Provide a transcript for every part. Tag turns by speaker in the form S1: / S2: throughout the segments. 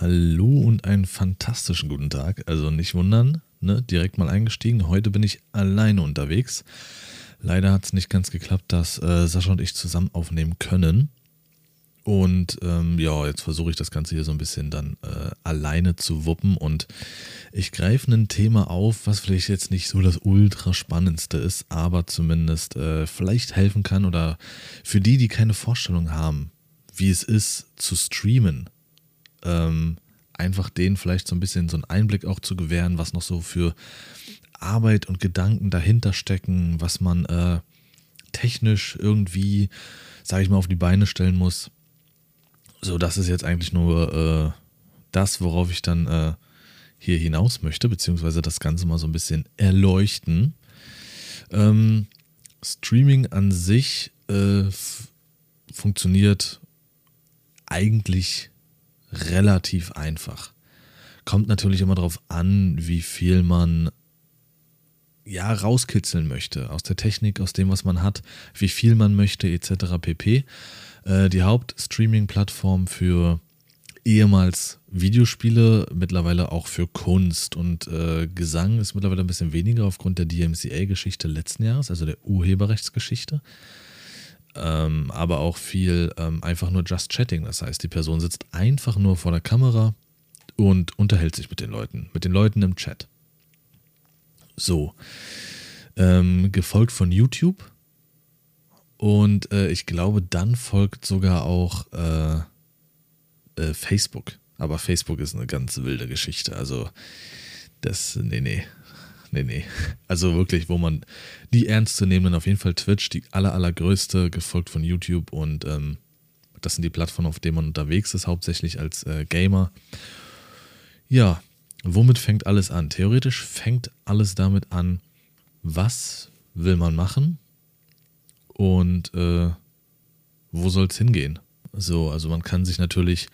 S1: Hallo und einen fantastischen guten Tag. Also nicht wundern, ne? direkt mal eingestiegen. Heute bin ich alleine unterwegs. Leider hat es nicht ganz geklappt, dass äh, Sascha und ich zusammen aufnehmen können. Und ähm, ja, jetzt versuche ich das Ganze hier so ein bisschen dann äh, alleine zu wuppen. Und ich greife ein Thema auf, was vielleicht jetzt nicht so das ultra spannendste ist, aber zumindest äh, vielleicht helfen kann oder für die, die keine Vorstellung haben, wie es ist zu streamen ähm, einfach denen vielleicht so ein bisschen so einen Einblick auch zu gewähren, was noch so für Arbeit und Gedanken dahinter stecken, was man äh, technisch irgendwie, sage ich mal, auf die Beine stellen muss. So, das ist jetzt eigentlich nur äh, das, worauf ich dann äh, hier hinaus möchte, beziehungsweise das Ganze mal so ein bisschen erleuchten. Ähm, Streaming an sich äh, funktioniert eigentlich relativ einfach. Kommt natürlich immer darauf an, wie viel man ja rauskitzeln möchte aus der Technik, aus dem, was man hat, wie viel man möchte, etc. pp. Äh, die Hauptstreaming-Plattform für ehemals Videospiele, mittlerweile auch für Kunst und äh, Gesang ist mittlerweile ein bisschen weniger aufgrund der DMCA-Geschichte letzten Jahres, also der Urheberrechtsgeschichte ähm, aber auch viel ähm, einfach nur Just Chatting. Das heißt, die Person sitzt einfach nur vor der Kamera und unterhält sich mit den Leuten, mit den Leuten im Chat. So. Ähm, gefolgt von YouTube. Und äh, ich glaube, dann folgt sogar auch äh, äh, Facebook. Aber Facebook ist eine ganz wilde Geschichte. Also, das, nee, nee nee, nee. Also wirklich, wo man die ernstzunehmenden, auf jeden Fall Twitch, die aller, allergrößte, gefolgt von YouTube und ähm, das sind die Plattformen, auf denen man unterwegs ist, hauptsächlich als äh, Gamer. Ja, womit fängt alles an? Theoretisch fängt alles damit an, was will man machen und äh, wo soll es hingehen? So, also man kann sich natürlich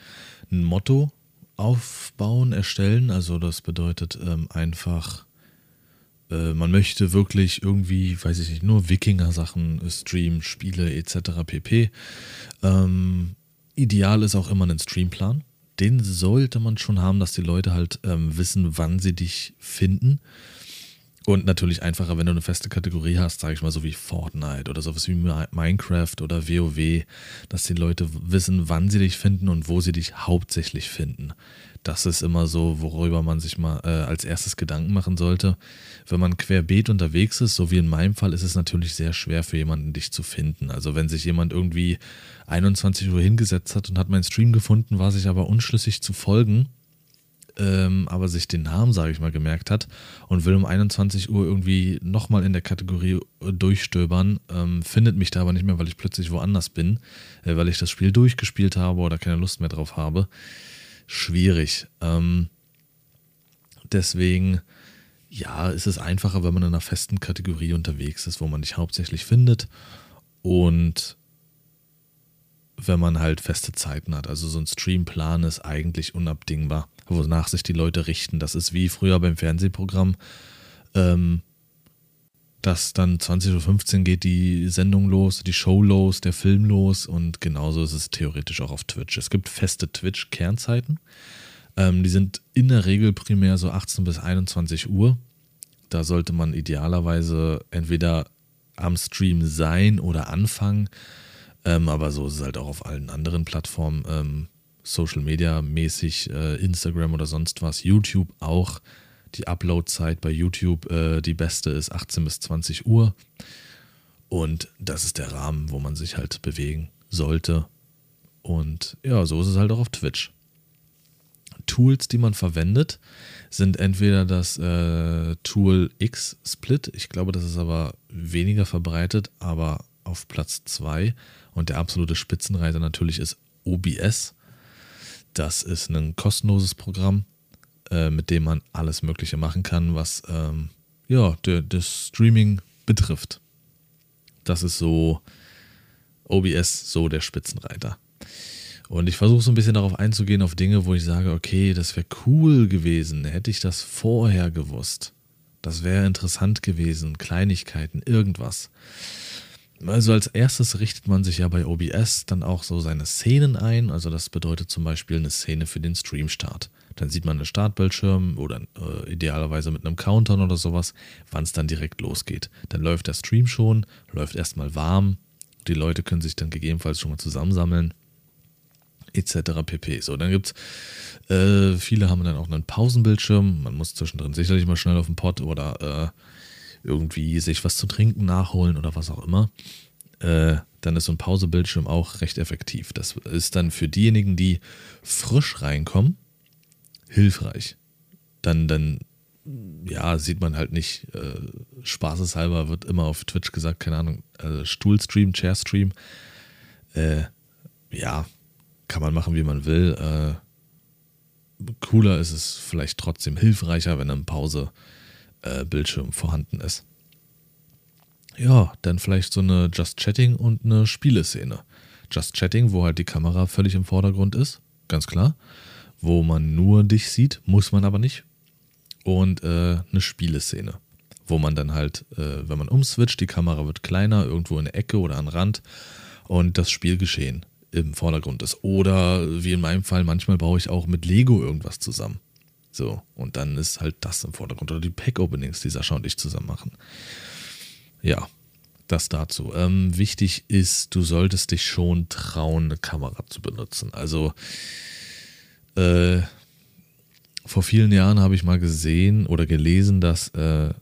S1: ein Motto aufbauen, erstellen. Also das bedeutet ähm, einfach äh, man möchte wirklich irgendwie, weiß ich nicht, nur Wikinger-Sachen streamen, Spiele etc. pp. Ähm, ideal ist auch immer ein Streamplan. Den sollte man schon haben, dass die Leute halt ähm, wissen, wann sie dich finden. Und natürlich einfacher, wenn du eine feste Kategorie hast, sage ich mal so wie Fortnite oder sowas wie Minecraft oder WoW, dass die Leute wissen, wann sie dich finden und wo sie dich hauptsächlich finden. Das ist immer so, worüber man sich mal äh, als erstes Gedanken machen sollte. Wenn man querbeet unterwegs ist, so wie in meinem Fall, ist es natürlich sehr schwer für jemanden, dich zu finden. Also wenn sich jemand irgendwie 21 Uhr hingesetzt hat und hat meinen Stream gefunden, war sich aber unschlüssig zu folgen, ähm, aber sich den Namen, sage ich mal, gemerkt hat und will um 21 Uhr irgendwie nochmal in der Kategorie äh, durchstöbern, ähm, findet mich da aber nicht mehr, weil ich plötzlich woanders bin, äh, weil ich das Spiel durchgespielt habe oder keine Lust mehr drauf habe. Schwierig. Ähm, deswegen, ja, ist es einfacher, wenn man in einer festen Kategorie unterwegs ist, wo man dich hauptsächlich findet und wenn man halt feste Zeiten hat. Also so ein Streamplan ist eigentlich unabdingbar wonach sich die Leute richten. Das ist wie früher beim Fernsehprogramm, ähm, dass dann 20.15 Uhr geht die Sendung los, die Show los, der Film los und genauso ist es theoretisch auch auf Twitch. Es gibt feste Twitch-Kernzeiten. Ähm, die sind in der Regel primär so 18 bis 21 Uhr. Da sollte man idealerweise entweder am Stream sein oder anfangen. Ähm, aber so ist es halt auch auf allen anderen Plattformen. Ähm, Social Media mäßig, äh, Instagram oder sonst was, YouTube auch. Die Upload-Zeit bei YouTube, äh, die beste ist 18 bis 20 Uhr. Und das ist der Rahmen, wo man sich halt bewegen sollte. Und ja, so ist es halt auch auf Twitch. Tools, die man verwendet, sind entweder das äh, Tool X-Split. Ich glaube, das ist aber weniger verbreitet, aber auf Platz 2. Und der absolute Spitzenreiter natürlich ist OBS. Das ist ein kostenloses Programm, äh, mit dem man alles Mögliche machen kann, was ähm, ja, das Streaming betrifft. Das ist so OBS, so der Spitzenreiter. Und ich versuche so ein bisschen darauf einzugehen, auf Dinge, wo ich sage, okay, das wäre cool gewesen, hätte ich das vorher gewusst. Das wäre interessant gewesen, Kleinigkeiten, irgendwas. Also als erstes richtet man sich ja bei OBS dann auch so seine Szenen ein. Also das bedeutet zum Beispiel eine Szene für den Streamstart. Dann sieht man einen Startbildschirm oder äh, idealerweise mit einem Countdown oder sowas, wann es dann direkt losgeht. Dann läuft der Stream schon, läuft erstmal warm. Die Leute können sich dann gegebenenfalls schon mal zusammensammeln etc. pp. So, dann gibt es, äh, viele haben dann auch einen Pausenbildschirm. Man muss zwischendrin sicherlich mal schnell auf den Pott oder äh, irgendwie sich was zu trinken nachholen oder was auch immer. Äh, dann ist so ein Pausebildschirm auch recht effektiv. Das ist dann für diejenigen, die frisch reinkommen, hilfreich. Dann, dann ja, sieht man halt nicht, äh, spaßeshalber wird immer auf Twitch gesagt, keine Ahnung, äh, Stuhlstream, Chairstream. Äh, ja, kann man machen, wie man will. Äh, cooler ist es vielleicht trotzdem hilfreicher, wenn ein Pause-Bildschirm äh, vorhanden ist. Ja, dann vielleicht so eine Just Chatting und eine Spieleszene. Just Chatting, wo halt die Kamera völlig im Vordergrund ist, ganz klar. Wo man nur dich sieht, muss man aber nicht. Und äh, eine Spieleszene, wo man dann halt, äh, wenn man umswitcht, die Kamera wird kleiner, irgendwo in der Ecke oder an Rand und das Spielgeschehen im Vordergrund ist. Oder wie in meinem Fall, manchmal baue ich auch mit Lego irgendwas zusammen. So, und dann ist halt das im Vordergrund. Oder die Pack-Openings, die Sascha und ich zusammen machen. Ja, das dazu. Ähm, wichtig ist, du solltest dich schon trauen, eine Kamera zu benutzen. Also, äh, vor vielen Jahren habe ich mal gesehen oder gelesen, dass, äh,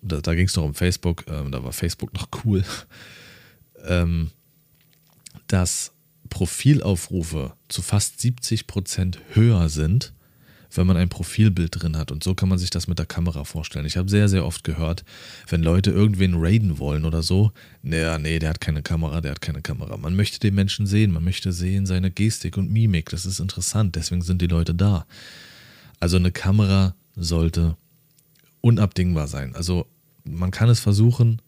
S1: da, da ging es noch um Facebook, äh, da war Facebook noch cool, ähm, dass Profilaufrufe zu fast 70 Prozent höher sind, wenn man ein Profilbild drin hat. Und so kann man sich das mit der Kamera vorstellen. Ich habe sehr, sehr oft gehört, wenn Leute irgendwen raiden wollen oder so, naja, nee, der hat keine Kamera, der hat keine Kamera. Man möchte den Menschen sehen, man möchte sehen seine Gestik und Mimik. Das ist interessant, deswegen sind die Leute da. Also eine Kamera sollte unabdingbar sein. Also man kann es versuchen,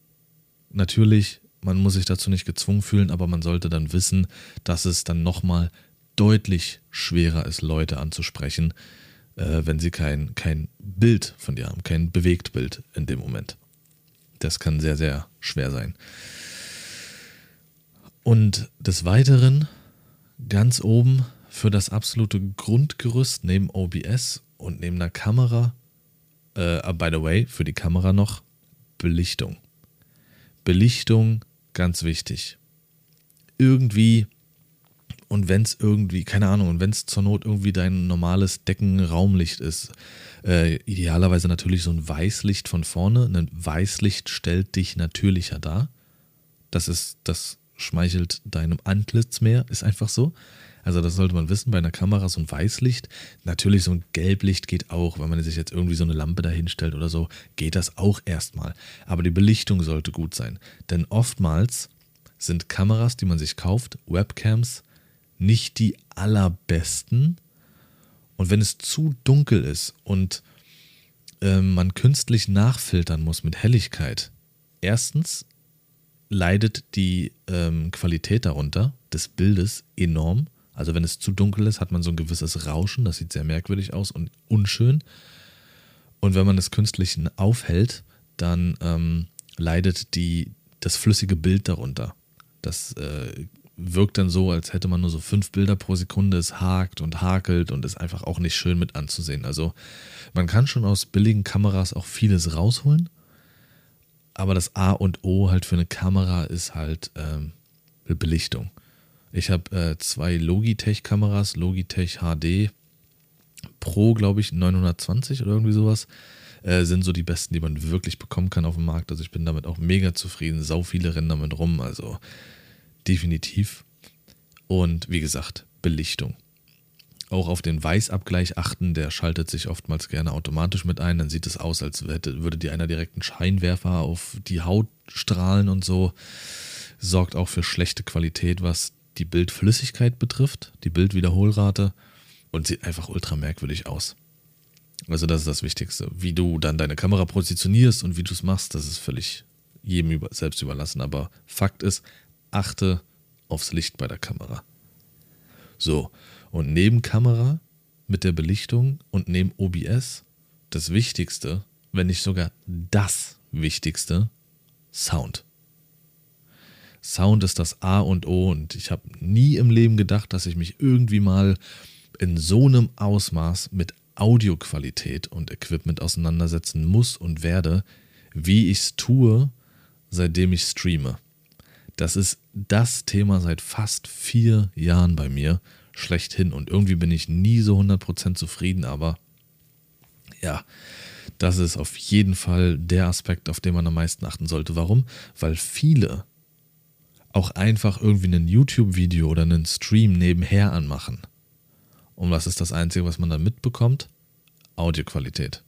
S1: natürlich man muss sich dazu nicht gezwungen fühlen, aber man sollte dann wissen, dass es dann nochmal deutlich schwerer ist, Leute anzusprechen, äh, wenn sie kein, kein Bild von dir haben, kein Bewegtbild in dem Moment. Das kann sehr, sehr schwer sein. Und des Weiteren, ganz oben für das absolute Grundgerüst neben OBS und neben einer Kamera, äh, by the way, für die Kamera noch Belichtung. Belichtung ganz wichtig. Irgendwie, und wenn es irgendwie, keine Ahnung, und wenn es zur Not irgendwie dein normales Deckenraumlicht ist, äh, idealerweise natürlich so ein Weißlicht von vorne. Ein Weißlicht stellt dich natürlicher dar. Das ist, das schmeichelt deinem Antlitz mehr, ist einfach so. Also das sollte man wissen, bei einer Kamera so ein Weißlicht. Natürlich so ein Gelblicht geht auch, wenn man sich jetzt irgendwie so eine Lampe dahinstellt oder so, geht das auch erstmal. Aber die Belichtung sollte gut sein. Denn oftmals sind Kameras, die man sich kauft, Webcams, nicht die allerbesten. Und wenn es zu dunkel ist und äh, man künstlich nachfiltern muss mit Helligkeit, erstens leidet die ähm, Qualität darunter des Bildes enorm. Also wenn es zu dunkel ist, hat man so ein gewisses Rauschen, das sieht sehr merkwürdig aus und unschön. Und wenn man es künstlich aufhält, dann ähm, leidet die, das flüssige Bild darunter. Das äh, wirkt dann so, als hätte man nur so fünf Bilder pro Sekunde. Es hakt und hakelt und ist einfach auch nicht schön mit anzusehen. Also man kann schon aus billigen Kameras auch vieles rausholen. Aber das A und O halt für eine Kamera ist halt ähm, Belichtung. Ich habe äh, zwei Logitech-Kameras, Logitech HD Pro, glaube ich, 920 oder irgendwie sowas. Äh, sind so die besten, die man wirklich bekommen kann auf dem Markt. Also ich bin damit auch mega zufrieden. Sau viele rennen damit rum, also definitiv. Und wie gesagt, Belichtung. Auch auf den Weißabgleich achten, der schaltet sich oftmals gerne automatisch mit ein. Dann sieht es aus, als hätte, würde dir einer direkt einen Scheinwerfer auf die Haut strahlen und so. Sorgt auch für schlechte Qualität, was die Bildflüssigkeit betrifft, die Bildwiederholrate und sieht einfach ultra merkwürdig aus. Also das ist das Wichtigste. Wie du dann deine Kamera positionierst und wie du es machst, das ist völlig jedem selbst überlassen. Aber Fakt ist, achte aufs Licht bei der Kamera. So, und neben Kamera mit der Belichtung und neben OBS das Wichtigste, wenn nicht sogar das Wichtigste, Sound. Sound ist das A und O und ich habe nie im Leben gedacht, dass ich mich irgendwie mal in so einem Ausmaß mit Audioqualität und Equipment auseinandersetzen muss und werde, wie ich es tue, seitdem ich streame. Das ist das Thema seit fast vier Jahren bei mir schlechthin und irgendwie bin ich nie so 100% zufrieden, aber ja, das ist auf jeden Fall der Aspekt, auf den man am meisten achten sollte. Warum? Weil viele auch einfach irgendwie ein YouTube-Video oder einen Stream nebenher anmachen. Und was ist das Einzige, was man da mitbekommt? Audioqualität.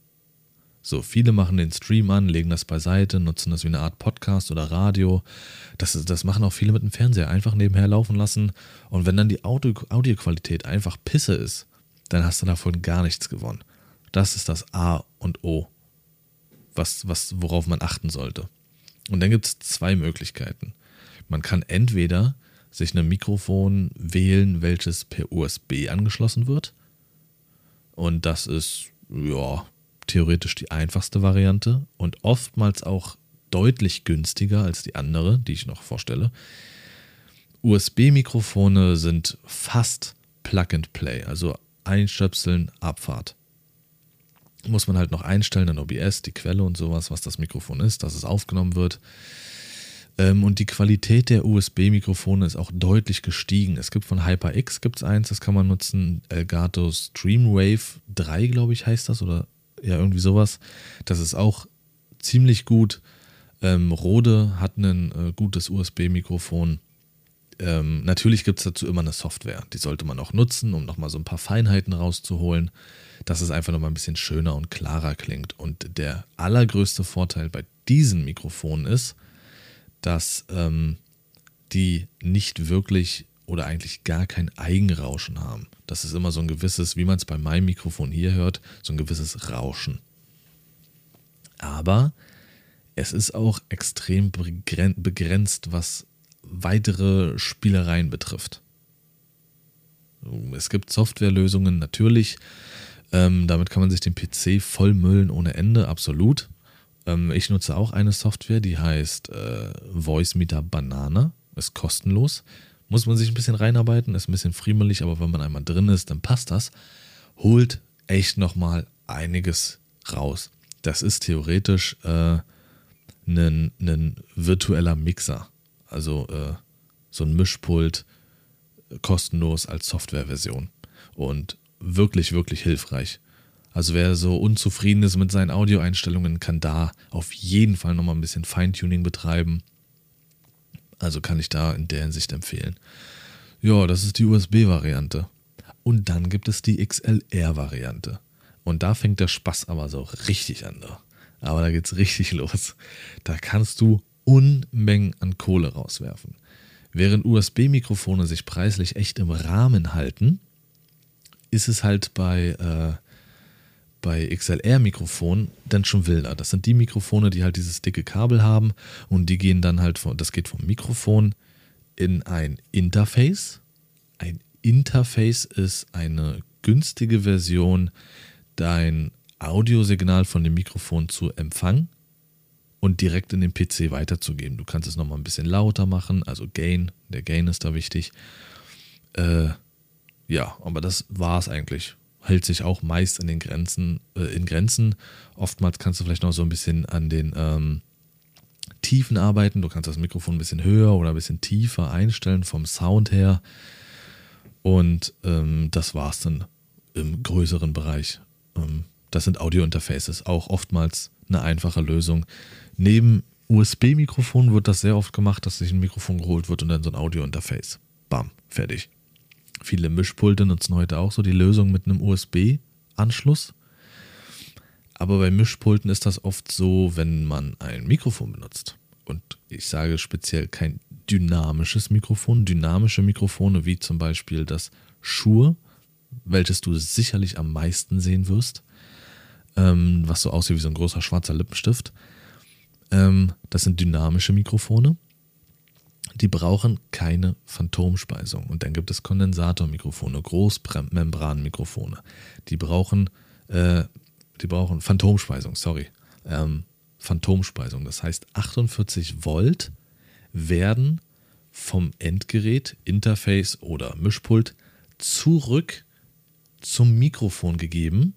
S1: So, viele machen den Stream an, legen das beiseite, nutzen das wie eine Art Podcast oder Radio. Das, das machen auch viele mit dem Fernseher. Einfach nebenher laufen lassen. Und wenn dann die Audio, Audioqualität einfach Pisse ist, dann hast du davon gar nichts gewonnen. Das ist das A und O, was, was, worauf man achten sollte. Und dann gibt es zwei Möglichkeiten. Man kann entweder sich ein Mikrofon wählen, welches per USB angeschlossen wird. Und das ist, ja, theoretisch die einfachste Variante und oftmals auch deutlich günstiger als die andere, die ich noch vorstelle. USB-Mikrofone sind fast Plug and Play, also einstöpseln, Abfahrt. Muss man halt noch einstellen, dann OBS, die Quelle und sowas, was das Mikrofon ist, dass es aufgenommen wird. Ähm, und die Qualität der USB-Mikrofone ist auch deutlich gestiegen. Es gibt von HyperX gibt's eins, das kann man nutzen. Elgato Streamwave 3, glaube ich, heißt das, oder ja, irgendwie sowas. Das ist auch ziemlich gut. Ähm, Rode hat ein äh, gutes USB-Mikrofon. Ähm, natürlich gibt es dazu immer eine Software. Die sollte man auch nutzen, um nochmal so ein paar Feinheiten rauszuholen, dass es einfach nochmal ein bisschen schöner und klarer klingt. Und der allergrößte Vorteil bei diesen Mikrofonen ist, dass ähm, die nicht wirklich oder eigentlich gar kein Eigenrauschen haben. Das ist immer so ein gewisses, wie man es bei meinem Mikrofon hier hört, so ein gewisses Rauschen. Aber es ist auch extrem begrenzt, was weitere Spielereien betrifft. Es gibt Softwarelösungen natürlich, ähm, damit kann man sich den PC vollmüllen ohne Ende, absolut. Ähm, ich nutze auch eine Software, die heißt äh, Voice Meter Banana, ist kostenlos muss man sich ein bisschen reinarbeiten, ist ein bisschen friemelig, aber wenn man einmal drin ist, dann passt das. Holt echt nochmal einiges raus. Das ist theoretisch äh, ein, ein virtueller Mixer. Also äh, so ein Mischpult kostenlos als Softwareversion. Und wirklich, wirklich hilfreich. Also wer so unzufrieden ist mit seinen Audioeinstellungen, kann da auf jeden Fall nochmal ein bisschen Feintuning betreiben. Also kann ich da in der Hinsicht empfehlen. Ja, das ist die USB-Variante. Und dann gibt es die XLR-Variante. Und da fängt der Spaß aber so richtig an. Aber da geht es richtig los. Da kannst du Unmengen an Kohle rauswerfen. Während USB-Mikrofone sich preislich echt im Rahmen halten, ist es halt bei äh, bei XLR-Mikrofonen dann schon wilder. Das sind die Mikrofone, die halt dieses dicke Kabel haben und die gehen dann halt, von, das geht vom Mikrofon in ein Interface. Ein Interface ist eine günstige Version, dein Audiosignal von dem Mikrofon zu empfangen und direkt in den PC weiterzugeben. Du kannst es nochmal ein bisschen lauter machen, also Gain, der Gain ist da wichtig. Äh, ja, aber das war es eigentlich hält sich auch meist in den Grenzen, äh, in Grenzen. Oftmals kannst du vielleicht noch so ein bisschen an den ähm, Tiefen arbeiten. Du kannst das Mikrofon ein bisschen höher oder ein bisschen tiefer einstellen vom Sound her. Und ähm, das war es dann im größeren Bereich. Ähm, das sind Audio-Interfaces, auch oftmals eine einfache Lösung. Neben USB-Mikrofon wird das sehr oft gemacht, dass sich ein Mikrofon geholt wird und dann so ein Audio-Interface. Bam, fertig. Viele Mischpulte nutzen heute auch so die Lösung mit einem USB-Anschluss. Aber bei Mischpulten ist das oft so, wenn man ein Mikrofon benutzt. Und ich sage speziell kein dynamisches Mikrofon. Dynamische Mikrofone wie zum Beispiel das Shure, welches du sicherlich am meisten sehen wirst, ähm, was so aussieht wie so ein großer schwarzer Lippenstift. Ähm, das sind dynamische Mikrofone die brauchen keine Phantomspeisung. Und dann gibt es Kondensatormikrofone, Großmembranmikrofone. Die brauchen, äh, die brauchen Phantomspeisung, sorry. Ähm, Phantomspeisung. Das heißt, 48 Volt werden vom Endgerät, Interface oder Mischpult zurück zum Mikrofon gegeben,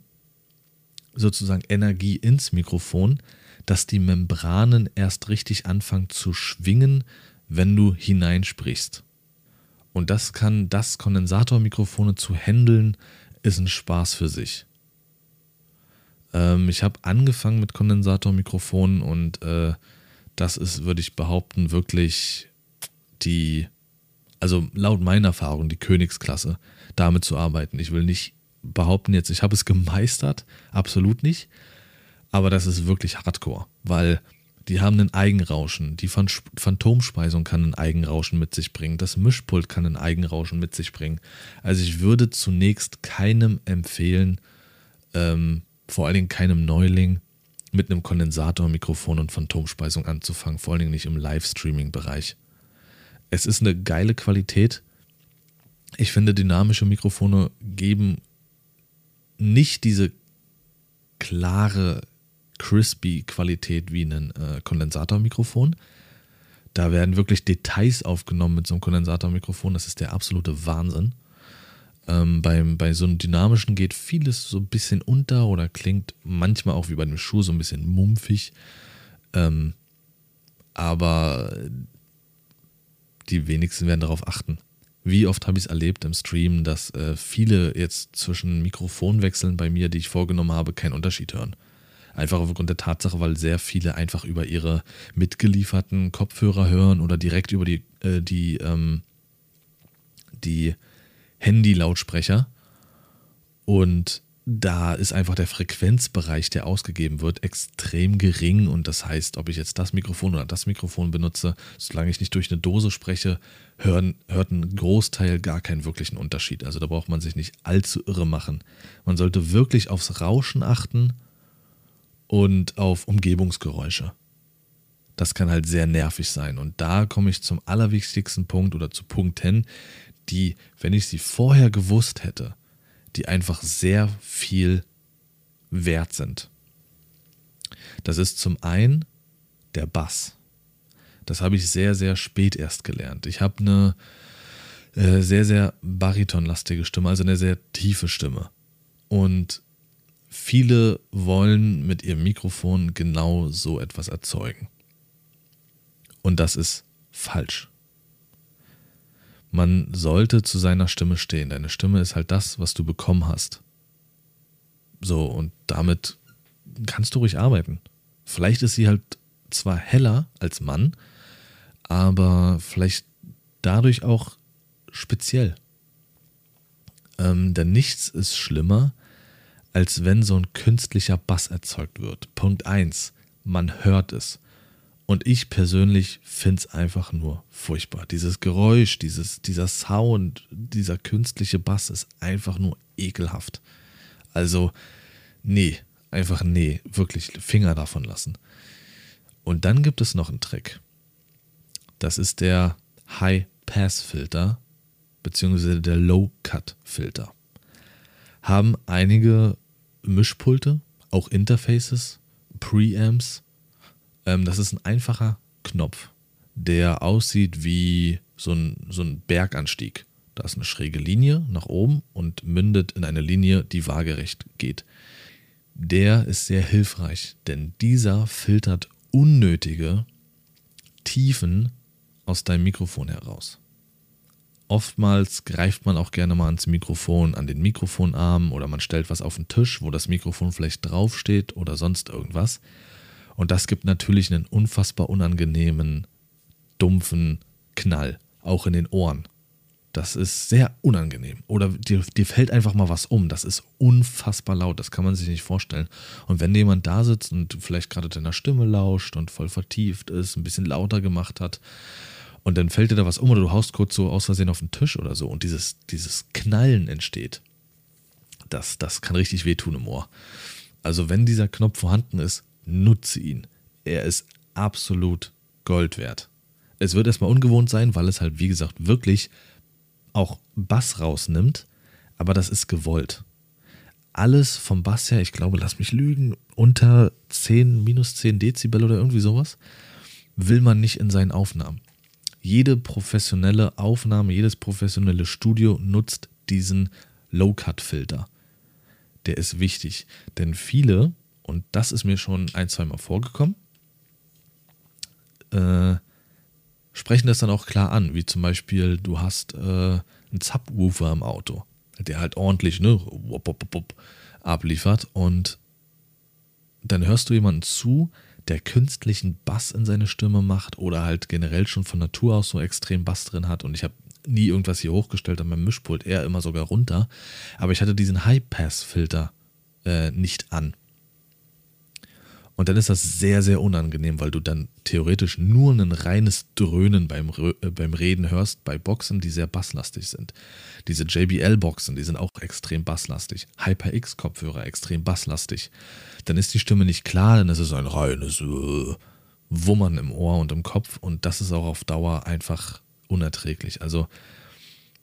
S1: sozusagen Energie ins Mikrofon, dass die Membranen erst richtig anfangen zu schwingen, wenn du hineinsprichst. Und das kann das Kondensatormikrofone zu handeln, ist ein Spaß für sich. Ähm, ich habe angefangen mit Kondensatormikrofonen und äh, das ist, würde ich behaupten, wirklich die, also laut meiner Erfahrung, die Königsklasse, damit zu arbeiten. Ich will nicht behaupten jetzt, ich habe es gemeistert, absolut nicht, aber das ist wirklich hardcore, weil die haben einen Eigenrauschen. Die Phantomspeisung kann einen Eigenrauschen mit sich bringen. Das Mischpult kann einen Eigenrauschen mit sich bringen. Also ich würde zunächst keinem empfehlen, ähm, vor allen Dingen keinem Neuling, mit einem Kondensatormikrofon und Phantomspeisung anzufangen, vor allen Dingen nicht im Livestreaming-Bereich. Es ist eine geile Qualität. Ich finde, dynamische Mikrofone geben nicht diese klare, crispy Qualität wie ein äh, Kondensatormikrofon. Da werden wirklich Details aufgenommen mit so einem Kondensatormikrofon. Das ist der absolute Wahnsinn. Ähm, beim, bei so einem dynamischen geht vieles so ein bisschen unter oder klingt manchmal auch wie bei einem Schuh so ein bisschen mumpfig. Ähm, aber die wenigsten werden darauf achten. Wie oft habe ich es erlebt im Stream, dass äh, viele jetzt zwischen Mikrofonwechseln bei mir, die ich vorgenommen habe, keinen Unterschied hören. Einfach aufgrund der Tatsache, weil sehr viele einfach über ihre mitgelieferten Kopfhörer hören oder direkt über die, äh, die, ähm, die Handy-Lautsprecher. Und da ist einfach der Frequenzbereich, der ausgegeben wird, extrem gering. Und das heißt, ob ich jetzt das Mikrofon oder das Mikrofon benutze, solange ich nicht durch eine Dose spreche, hören, hört ein Großteil gar keinen wirklichen Unterschied. Also da braucht man sich nicht allzu irre machen. Man sollte wirklich aufs Rauschen achten und auf Umgebungsgeräusche. Das kann halt sehr nervig sein. Und da komme ich zum allerwichtigsten Punkt oder zu Punkten, die, wenn ich sie vorher gewusst hätte, die einfach sehr viel wert sind. Das ist zum einen der Bass. Das habe ich sehr, sehr spät erst gelernt. Ich habe eine äh, sehr, sehr baritonlastige Stimme, also eine sehr tiefe Stimme. Und viele wollen mit ihrem Mikrofon genau so etwas erzeugen. Und das ist falsch. Man sollte zu seiner Stimme stehen. Deine Stimme ist halt das, was du bekommen hast. So, und damit kannst du ruhig arbeiten. Vielleicht ist sie halt zwar heller als Mann, aber vielleicht dadurch auch speziell. Ähm, denn nichts ist schlimmer, als wenn so ein künstlicher Bass erzeugt wird. Punkt 1. Man hört es. Und ich persönlich finde es einfach nur furchtbar. Dieses Geräusch, dieses, dieser Sound, dieser künstliche Bass ist einfach nur ekelhaft. Also, nee, einfach nee, wirklich Finger davon lassen. Und dann gibt es noch einen Trick. Das ist der High-Pass-Filter beziehungsweise der Low-Cut-Filter. Haben einige Mischpulte, auch Interfaces, Preamps ähm, das ist ein einfacher Knopf, der aussieht wie so ein, so ein Berganstieg. Da ist eine schräge Linie nach oben und mündet in eine Linie, die waagerecht geht. Der ist sehr hilfreich, denn dieser filtert unnötige Tiefen aus deinem Mikrofon heraus. Oftmals greift man auch gerne mal ans Mikrofon, an den Mikrofonarm oder man stellt was auf den Tisch, wo das Mikrofon vielleicht draufsteht oder sonst irgendwas. Und das gibt natürlich einen unfassbar unangenehmen, dumpfen Knall, auch in den Ohren. Das ist sehr unangenehm. Oder dir, dir, fällt einfach mal was um. Das ist unfassbar laut. Das kann man sich nicht vorstellen. Und wenn jemand da sitzt und vielleicht gerade deiner Stimme lauscht und voll vertieft ist, ein bisschen lauter gemacht hat, und dann fällt dir da was um oder du haust kurz so aus Versehen auf den Tisch oder so und dieses, dieses Knallen entsteht, das, das kann richtig wehtun im Ohr. Also wenn dieser Knopf vorhanden ist, nutze ihn. Er ist absolut Gold wert. Es wird erstmal ungewohnt sein, weil es halt, wie gesagt, wirklich auch Bass rausnimmt, aber das ist gewollt. Alles vom Bass her, ich glaube, lass mich lügen, unter 10, minus 10 Dezibel oder irgendwie sowas, will man nicht in seinen Aufnahmen. Jede professionelle Aufnahme, jedes professionelle Studio nutzt diesen Low-Cut-Filter. Der ist wichtig, denn viele, und das ist mir schon ein, zweimal vorgekommen, äh, sprechen das dann auch klar an, wie zum Beispiel du hast äh, einen Subwoofer im Auto, der halt ordentlich ne, wop, wop, wop, abliefert und dann hörst du jemanden zu, der künstlichen Bass in seine Stimme macht oder halt generell schon von Natur aus so extrem Bass drin hat und ich habe nie irgendwas hier hochgestellt an meinem Mischpult, eher immer sogar runter, aber ich hatte diesen High-Pass-Filter äh, nicht an. Und dann ist das sehr, sehr unangenehm, weil du dann theoretisch nur ein reines Dröhnen beim, äh, beim Reden hörst bei Boxen, die sehr basslastig sind. Diese JBL-Boxen, die sind auch extrem basslastig. HyperX-Kopfhörer extrem basslastig. Dann ist die Stimme nicht klar, dann ist es ein reines äh, Wummern im Ohr und im Kopf und das ist auch auf Dauer einfach unerträglich. Also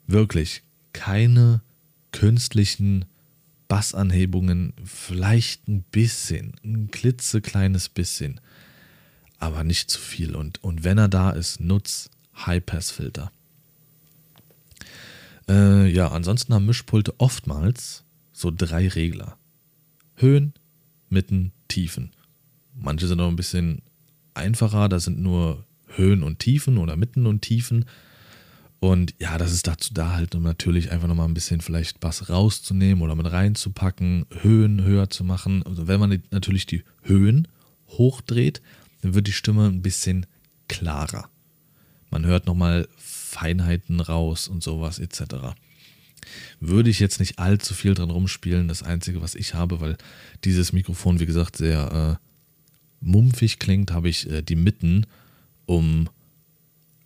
S1: wirklich keine künstlichen Bassanhebungen vielleicht ein bisschen, ein klitzekleines bisschen, aber nicht zu viel. Und, und wenn er da ist, nutz High-Pass-Filter. Äh, ja, ansonsten haben Mischpulte oftmals so drei Regler. Höhen, Mitten, Tiefen. Manche sind noch ein bisschen einfacher, da sind nur Höhen und Tiefen oder Mitten und Tiefen. Und ja, das ist dazu da halt, um natürlich einfach nochmal ein bisschen vielleicht Bass rauszunehmen oder mit reinzupacken, Höhen höher zu machen. Also wenn man natürlich die Höhen hochdreht, dann wird die Stimme ein bisschen klarer. Man hört nochmal Feinheiten raus und sowas etc. Würde ich jetzt nicht allzu viel dran rumspielen. Das Einzige, was ich habe, weil dieses Mikrofon, wie gesagt, sehr äh, mumpfig klingt, habe ich äh, die Mitten um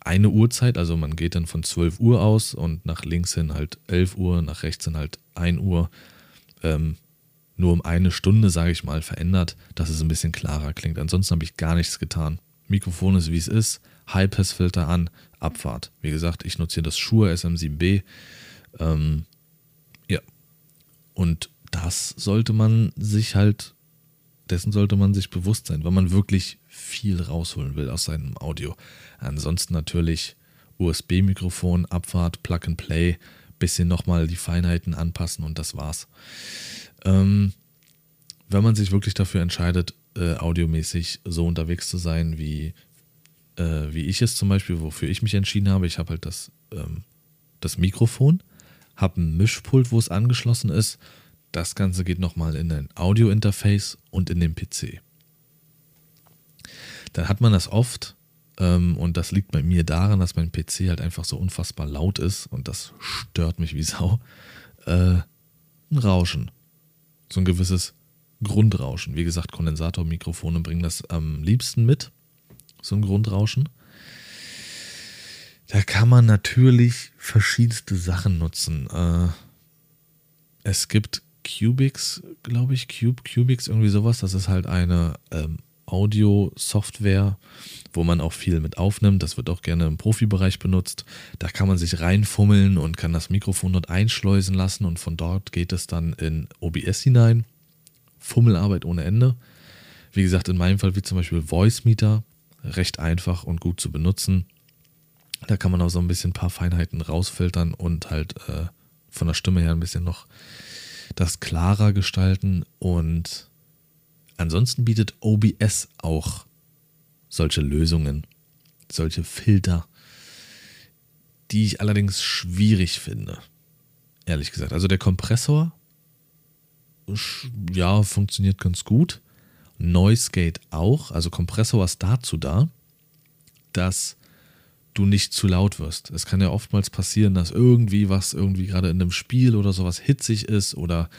S1: eine Uhrzeit, also man geht dann von 12 Uhr aus und nach links hin halt 11 Uhr, nach rechts hin halt 1 Uhr, ähm, nur um eine Stunde, sage ich mal, verändert, dass es ein bisschen klarer klingt. Ansonsten habe ich gar nichts getan. Mikrofon ist wie es ist, High-Pass-Filter an, Abfahrt. Wie gesagt, ich nutze hier das Shure SM7B. Ähm, ja. Und das sollte man sich halt, dessen sollte man sich bewusst sein, wenn man wirklich viel rausholen will aus seinem Audio. Ansonsten natürlich USB-Mikrofon, Abfahrt, Plug and Play, bisschen nochmal die Feinheiten anpassen und das war's. Ähm, wenn man sich wirklich dafür entscheidet, äh, audiomäßig so unterwegs zu sein, wie, äh, wie ich es zum Beispiel, wofür ich mich entschieden habe, ich habe halt das, ähm, das Mikrofon, habe ein Mischpult, wo es angeschlossen ist. Das Ganze geht nochmal in ein Audio-Interface und in den PC dann hat man das oft. Ähm, und das liegt bei mir daran, dass mein PC halt einfach so unfassbar laut ist und das stört mich wie Sau. Äh, ein Rauschen. So ein gewisses Grundrauschen. Wie gesagt, Kondensatormikrofone bringen das am liebsten mit. So ein Grundrauschen. Da kann man natürlich verschiedenste Sachen nutzen. Äh, es gibt Cubix, glaube ich, Cube, Cubix, irgendwie sowas. Das ist halt eine ähm, Audio-Software, wo man auch viel mit aufnimmt. Das wird auch gerne im Profibereich benutzt. Da kann man sich reinfummeln und kann das Mikrofon dort einschleusen lassen und von dort geht es dann in OBS hinein. Fummelarbeit ohne Ende. Wie gesagt, in meinem Fall wie zum Beispiel Voice Meter, recht einfach und gut zu benutzen. Da kann man auch so ein bisschen ein paar Feinheiten rausfiltern und halt äh, von der Stimme her ein bisschen noch das klarer gestalten und Ansonsten bietet OBS auch solche Lösungen, solche Filter, die ich allerdings schwierig finde. Ehrlich gesagt. Also der Kompressor, ja, funktioniert ganz gut. Noise Gate auch. Also Kompressor ist dazu da, dass du nicht zu laut wirst. Es kann ja oftmals passieren, dass irgendwie was irgendwie gerade in einem Spiel oder sowas hitzig ist oder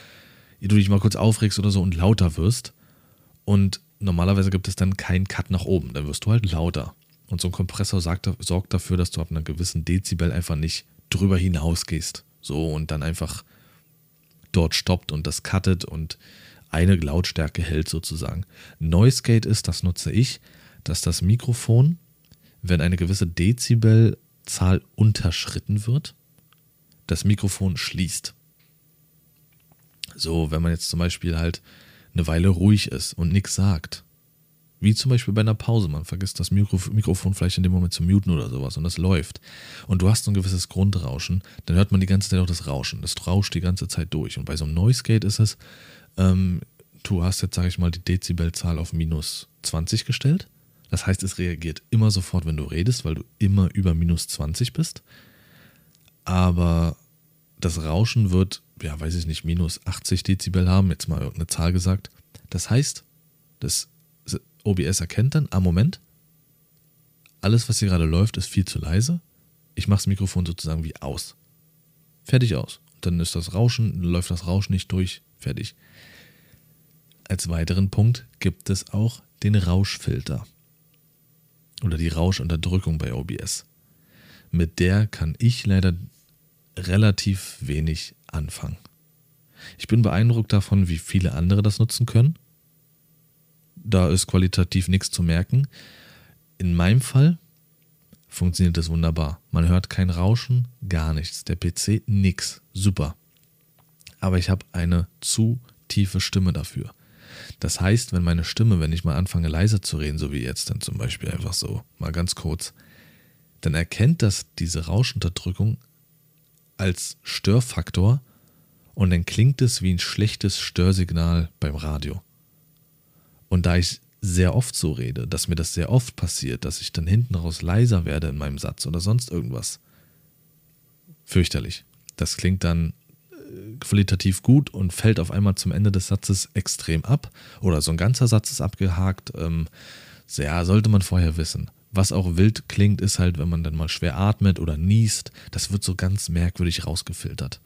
S1: du dich mal kurz aufregst oder so und lauter wirst. Und normalerweise gibt es dann keinen Cut nach oben. Dann wirst du halt lauter. Und so ein Kompressor sagt, sorgt dafür, dass du ab einer gewissen Dezibel einfach nicht drüber hinausgehst. So und dann einfach dort stoppt und das cuttet und eine Lautstärke hält sozusagen. Noise Gate ist, das nutze ich, dass das Mikrofon, wenn eine gewisse Dezibelzahl unterschritten wird, das Mikrofon schließt. So, wenn man jetzt zum Beispiel halt eine Weile ruhig ist und nichts sagt, Wie zum Beispiel bei einer Pause. Man vergisst das Mikro Mikrofon vielleicht in dem Moment zu muten oder sowas und das läuft. Und du hast so ein gewisses Grundrauschen, dann hört man die ganze Zeit auch das Rauschen. Das rauscht die ganze Zeit durch. Und bei so einem Noise Gate ist es, ähm, du hast jetzt, sage ich mal, die Dezibelzahl auf minus 20 gestellt. Das heißt, es reagiert immer sofort, wenn du redest, weil du immer über minus 20 bist. Aber das Rauschen wird, ja, weiß ich nicht, minus 80 Dezibel haben, jetzt mal irgendeine Zahl gesagt. Das heißt, das OBS erkennt dann, am Moment, alles, was hier gerade läuft, ist viel zu leise. Ich mache das Mikrofon sozusagen wie aus. Fertig aus. Dann ist das Rauschen, läuft das Rauschen nicht durch, fertig. Als weiteren Punkt gibt es auch den Rauschfilter oder die Rauschunterdrückung bei OBS. Mit der kann ich leider relativ wenig anfangen. Ich bin beeindruckt davon, wie viele andere das nutzen können. Da ist qualitativ nichts zu merken. In meinem Fall funktioniert das wunderbar. Man hört kein Rauschen, gar nichts. Der PC nix. Super. Aber ich habe eine zu tiefe Stimme dafür. Das heißt, wenn meine Stimme, wenn ich mal anfange leiser zu reden, so wie jetzt dann zum Beispiel einfach so, mal ganz kurz, dann erkennt das diese Rauschunterdrückung als Störfaktor und dann klingt es wie ein schlechtes Störsignal beim Radio. Und da ich sehr oft so rede, dass mir das sehr oft passiert, dass ich dann hinten raus leiser werde in meinem Satz oder sonst irgendwas. Fürchterlich. Das klingt dann qualitativ gut und fällt auf einmal zum Ende des Satzes extrem ab oder so ein ganzer Satz ist abgehakt. Ähm, ja, sollte man vorher wissen. Was auch wild klingt, ist halt, wenn man dann mal schwer atmet oder niest, das wird so ganz merkwürdig rausgefiltert.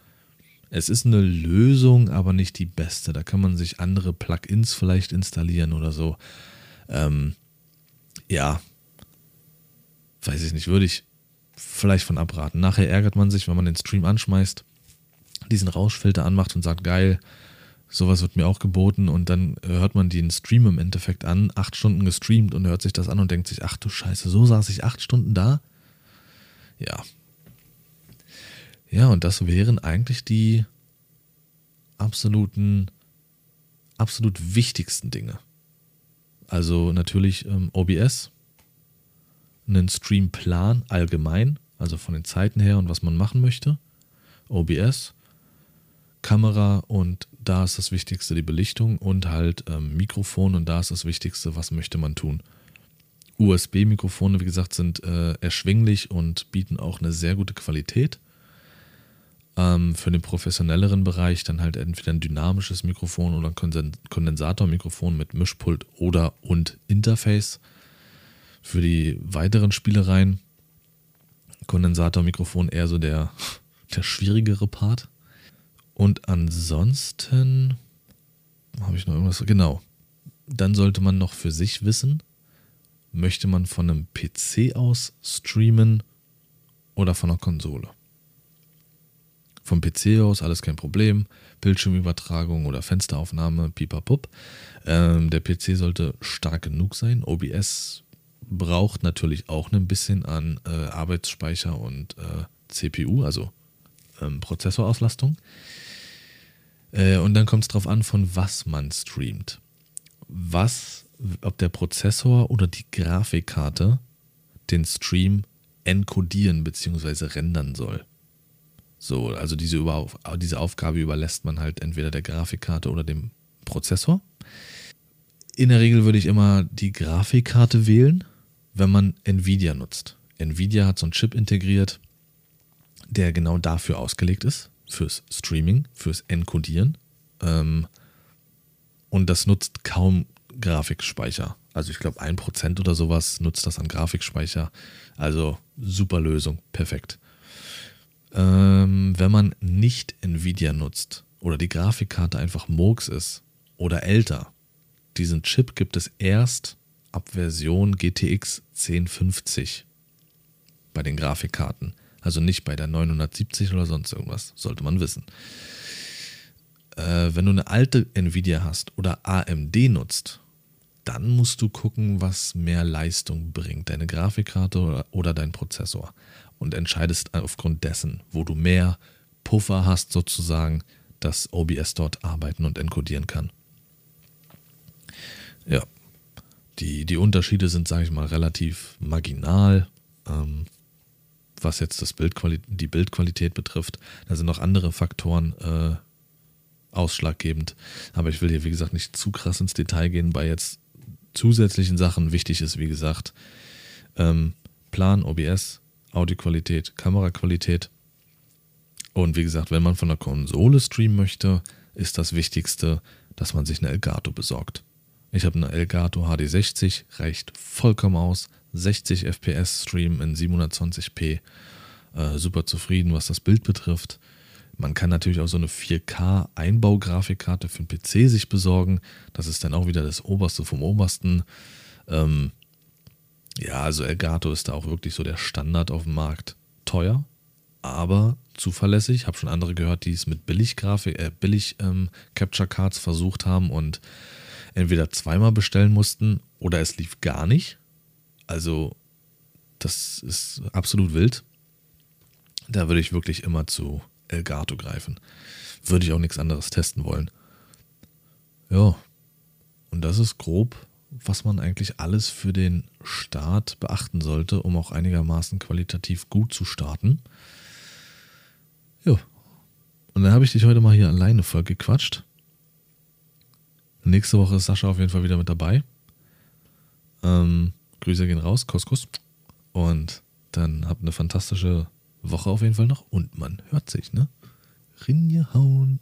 S1: Es ist eine Lösung, aber nicht die beste. Da kann man sich andere Plugins vielleicht installieren oder so. Ähm, ja, weiß ich nicht, würde ich vielleicht von abraten. Nachher ärgert man sich, wenn man den Stream anschmeißt diesen Rauschfilter anmacht und sagt, geil, sowas wird mir auch geboten und dann hört man den Stream im Endeffekt an, acht Stunden gestreamt und hört sich das an und denkt sich, ach du Scheiße, so saß ich acht Stunden da? Ja. Ja, und das wären eigentlich die absoluten, absolut wichtigsten Dinge. Also natürlich ähm, OBS, einen Streamplan allgemein, also von den Zeiten her und was man machen möchte. OBS, Kamera und da ist das Wichtigste die Belichtung und halt ähm, Mikrofon und da ist das Wichtigste, was möchte man tun. USB-Mikrofone, wie gesagt, sind äh, erschwinglich und bieten auch eine sehr gute Qualität. Ähm, für den professionelleren Bereich dann halt entweder ein dynamisches Mikrofon oder ein Kondensatormikrofon mit Mischpult oder und Interface. Für die weiteren Spielereien Kondensatormikrofon eher so der, der schwierigere Part. Und ansonsten habe ich noch irgendwas. Genau. Dann sollte man noch für sich wissen, möchte man von einem PC aus streamen oder von einer Konsole. Vom PC aus alles kein Problem. Bildschirmübertragung oder Fensteraufnahme, pipapup. Ähm, der PC sollte stark genug sein. OBS braucht natürlich auch ein bisschen an äh, Arbeitsspeicher und äh, CPU, also ähm, Prozessorauslastung. Äh, und dann kommt es darauf an, von was man streamt. Was, ob der Prozessor oder die Grafikkarte den Stream encodieren bzw. rendern soll. So, also diese, diese Aufgabe überlässt man halt entweder der Grafikkarte oder dem Prozessor. In der Regel würde ich immer die Grafikkarte wählen, wenn man Nvidia nutzt. Nvidia hat so einen Chip integriert, der genau dafür ausgelegt ist fürs Streaming, fürs Encodieren. Ähm, und das nutzt kaum Grafikspeicher. Also ich glaube, ein Prozent oder sowas nutzt das an Grafikspeicher. Also super Lösung, perfekt. Ähm, wenn man nicht Nvidia nutzt oder die Grafikkarte einfach Murks ist oder älter, diesen Chip gibt es erst ab Version GTX 1050 bei den Grafikkarten. Also nicht bei der 970 oder sonst irgendwas, sollte man wissen. Äh, wenn du eine alte Nvidia hast oder AMD nutzt, dann musst du gucken, was mehr Leistung bringt, deine Grafikkarte oder, oder dein Prozessor. Und entscheidest aufgrund dessen, wo du mehr Puffer hast, sozusagen, dass OBS dort arbeiten und encodieren kann. Ja. die, die Unterschiede sind, sage ich mal, relativ marginal, ähm, was jetzt das Bildquali die Bildqualität betrifft. Da sind noch andere Faktoren äh, ausschlaggebend. Aber ich will hier, wie gesagt, nicht zu krass ins Detail gehen bei jetzt zusätzlichen Sachen. Wichtig ist, wie gesagt, ähm, Plan, OBS, Audioqualität, Kameraqualität. Und wie gesagt, wenn man von der Konsole streamen möchte, ist das Wichtigste, dass man sich eine Elgato besorgt. Ich habe eine Elgato HD60, reicht vollkommen aus. 60 FPS Stream in 720p. Äh, super zufrieden, was das Bild betrifft. Man kann natürlich auch so eine 4K Einbaugrafikkarte für den PC sich besorgen. Das ist dann auch wieder das Oberste vom Obersten. Ähm, ja, also Elgato ist da auch wirklich so der Standard auf dem Markt. Teuer, aber zuverlässig. Habe schon andere gehört, die es mit billig Grafik, äh, billig ähm, versucht haben und entweder zweimal bestellen mussten oder es lief gar nicht. Also das ist absolut wild. Da würde ich wirklich immer zu Elgato greifen. Würde ich auch nichts anderes testen wollen. Ja, und das ist grob, was man eigentlich alles für den Start beachten sollte, um auch einigermaßen qualitativ gut zu starten. Ja, und dann habe ich dich heute mal hier alleine voll gequatscht. Nächste Woche ist Sascha auf jeden Fall wieder mit dabei. Ähm, Grüße gehen raus, Kuskus. Und dann habt eine fantastische Woche auf jeden Fall noch. Und man hört sich, ne? Rinje hauen.